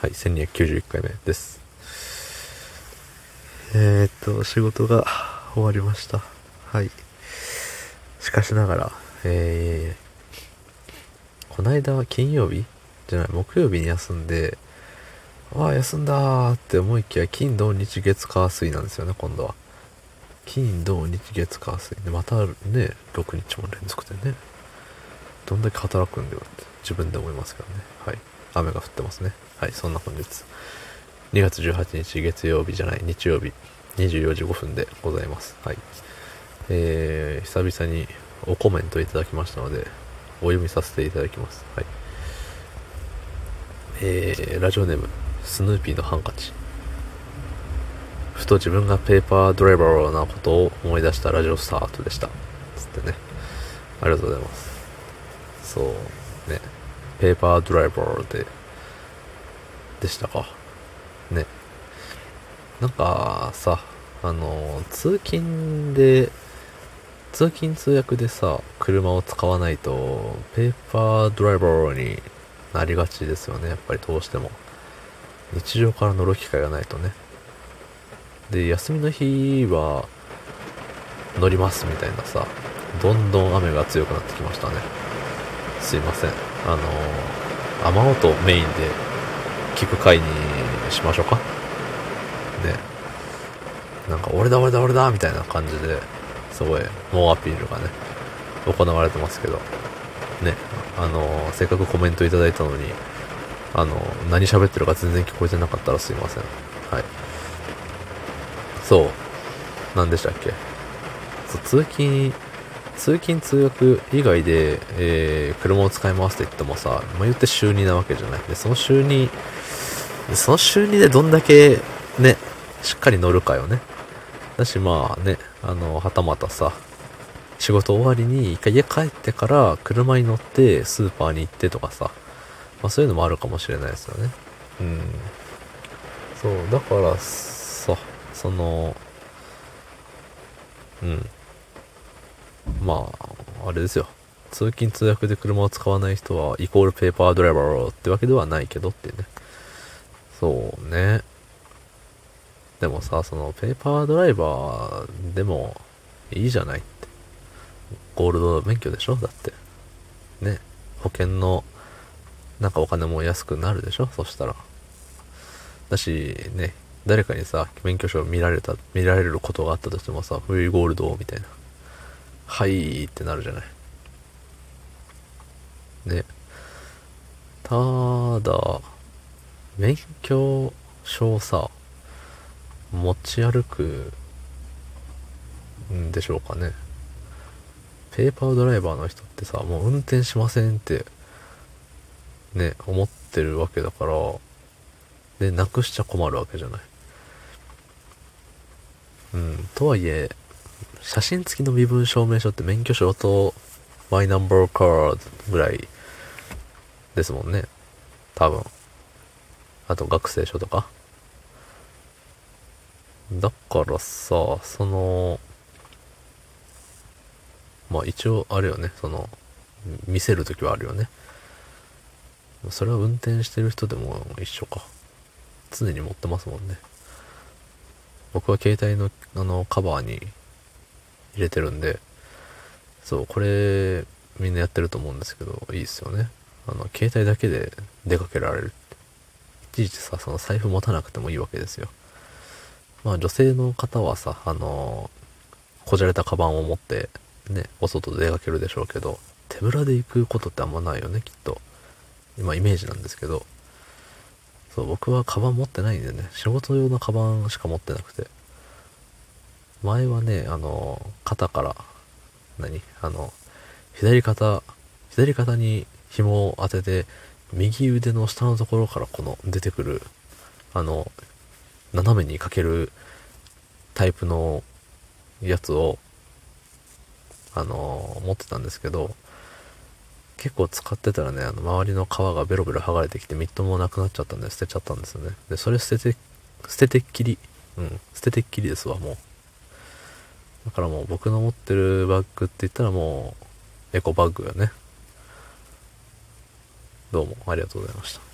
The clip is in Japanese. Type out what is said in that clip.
はい、1291回目です。えー、っと、仕事が終わりました。はい。しかしながら、えー、こないだ金曜日？じゃない、木曜日に休んで、ああ、休んだって思いきや、金、土、日、月、火、水なんですよね、今度は。金、土、日、月、火、水。で、またね、6日も連続でね。どんだけ働くんだよって自分で思いますけどね。はい。雨が降ってますね。はい、そんな本日。2月18日月曜日じゃない、日曜日、24時5分でございます。はい。えー、久々におコメントいただきましたので、お読みさせていただきます。はい。えー、ラジオネーム、スヌーピーのハンカチ。ふと自分がペーパードライバーなことを思い出したラジオスタートでした。つってね。ありがとうございます。そう、ね。ペーパードライバーで、でしたか？ね。なんかさ、あの、通勤で、通勤通訳でさ、車を使わないと、ペーパードライバーになりがちですよね。やっぱりどうしても。日常から乗る機会がないとね。で、休みの日は、乗りますみたいなさ、どんどん雨が強くなってきましたね。すいません。あの雨音メインで聞く回にしましょうか？ね。なんか、俺だ俺だ俺だみたいな感じで、すごい、猛アピールがね、行われてますけど。ね。あのせっかくコメントいただいたのに、あの何喋ってるか全然聞こえてなかったらすいません。はい。そう。何でしたっけ？そう通勤、通勤通学以外で、えー、車を使いますって言ってもさ、まあ、言って週2なわけじゃない。で、その週2、その週2でどんだけね、しっかり乗るかよね。だしまあね、あの、はたまたさ、仕事終わりに一回家帰ってから車に乗ってスーパーに行ってとかさ、まあそういうのもあるかもしれないですよね。うん。そう、だからさ、その、うん。まあ、あれですよ。通勤通学で車を使わない人は、イコールペーパードライバーってわけではないけどってね。そうね。でもさ、その、ペーパードライバーでもいいじゃないって。ゴールド免許でしょ？だって。ね。保険の、なんかお金も安くなるでしょ？そしたら。だし、ね。誰かにさ、免許証見られた、見られることがあったとしてもさ、冬ゴールドみたいな。はいってなるじゃない。ね。ただ、免許証さ、持ち歩くんでしょうかね。ペーパードライバーの人ってさ、もう運転しませんって、ね、思ってるわけだから、で、なくしちゃ困るわけじゃない。うん、とはいえ、写真付きの身分証明書って免許証とマイナンバーカードぐらいですもんね。多分。あと学生証とか。だからさ、その、まあ一応あるよね。その、見せるときはあるよね。それは運転してる人でも一緒か。常に持ってますもんね。僕は携帯のあのカバーに入れてるんで、そう、これみんなやってると思うんですけど、いいですよね。あの、携帯だけで出かけられるって。いちいちさ、その財布持たなくてもいいわけですよ。まあ女性の方はさ、あのこじゃれたカバンを持って、ね、お外で出かけるでしょうけど、手ぶらで行くことってあんまないよね、きっと。今イメージなんですけど。そう、僕はカバン持ってないんでね、仕事用のカバンしか持ってなくて。前はね、あの、肩から、何？あの、左肩、左肩に紐を当てて、右腕の下のところからこの出てくる、あの、斜めにかけるタイプのやつを、あの、持ってたんですけど、結構使ってたらね、あの、周りの皮がベロベロ剥がれてきて、ミットもなくなっちゃったんで捨てちゃったんですよね。で、それ捨てて、捨ててっきり、うん、捨ててっきりですわ、もう。だからもう僕の持ってるバッグって言ったらもう、エコバッグよね。どうもありがとうございました。